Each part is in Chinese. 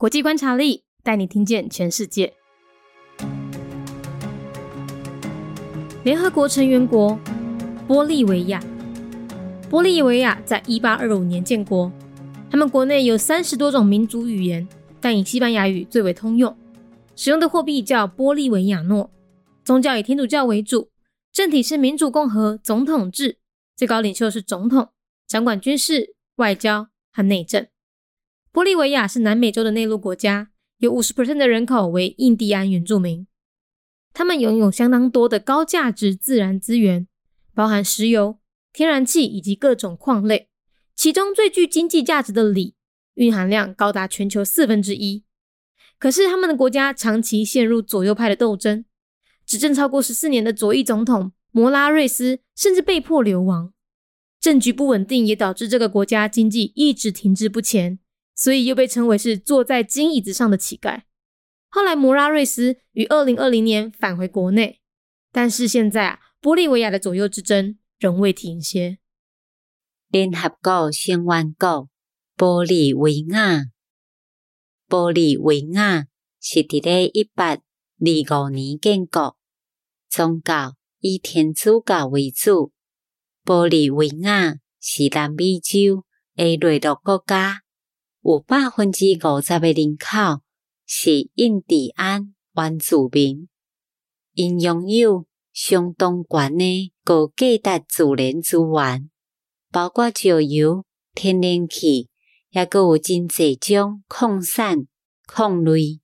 国际观察力带你听见全世界。联合国成员国玻利维亚，玻利维亚在一八二五年建国，他们国内有三十多种民族语言，但以西班牙语最为通用。使用的货币叫玻利维亚诺，宗教以天主教为主，政体是民主共和总统制，最高领袖是总统，掌管军事、外交和内政。玻利维亚是南美洲的内陆国家，有五十 percent 的人口为印第安原住民。他们拥有相当多的高价值自然资源，包含石油、天然气以及各种矿类。其中最具经济价值的锂，蕴含量高达全球四分之一。可是他们的国家长期陷入左右派的斗争，执政超过十四年的左翼总统摩拉瑞斯甚至被迫流亡。政局不稳定也导致这个国家经济一直停滞不前。所以又被称为是坐在金椅子上的乞丐。后来，摩拉瑞斯于二零二零年返回国内，但是现在啊，玻利维亚的左右之争仍未停歇。联合国成员国玻利维亚，玻利维亚是伫咧一八二五年建国，宗教以天主教为主。玻利维亚是南美洲的内陆国家。有百分之五十的人口是印第安原住民，因拥有相当悬的高价值自然资源，包括石油、天然气，也阁有真济种矿产、矿类。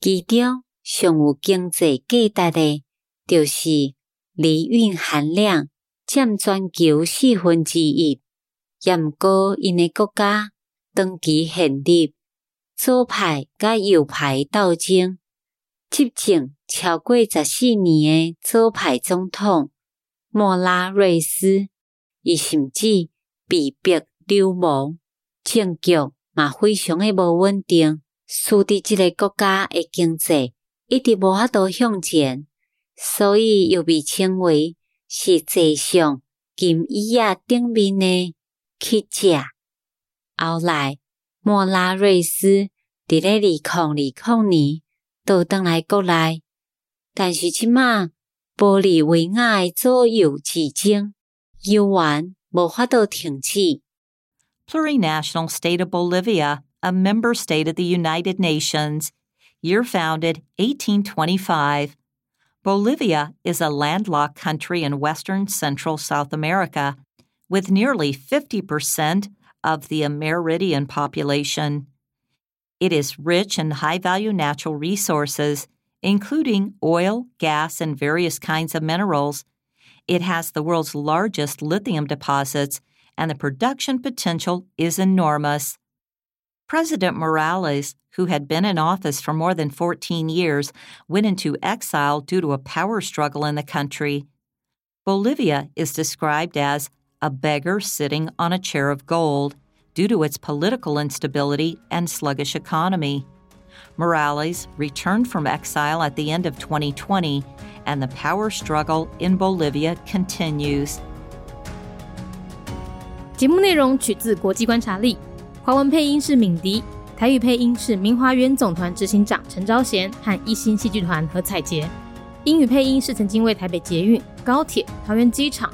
其中上有经济价值的，就是锂蕴含量占全球四分之一，也毋过因的国家。长期陷入左派甲右派斗争，执政超过十四年的左派总统莫拉瑞斯，伊甚至被逼流亡，政局嘛非常的无稳定，使得即个国家的经济一直无法度向前，所以又被称为是地上金椅啊顶面的乞丐。后来，莫拉瑞斯伫咧二零二零年倒转来国内，但是即马玻利维亚的左右之争犹原无法度停止。Plurinational State of Bolivia, a member state of the United Nations, year founded 1825. Bolivia is a landlocked country in western central South America, with nearly 50% of the Amerindian population. It is rich in high value natural resources, including oil, gas, and various kinds of minerals. It has the world's largest lithium deposits, and the production potential is enormous. President Morales, who had been in office for more than 14 years, went into exile due to a power struggle in the country. Bolivia is described as a beggar sitting on a chair of gold, due to its political instability and sluggish economy. Morales returned from exile at the end of 2020, and the power struggle in Bolivia continues. 节目内容取自国际观察力，华文配音是敏迪，台语配音是明华园总团执行长陈昭贤和一星戏剧团何彩杰，英语配音是曾经为台北捷运、高铁、桃园机场。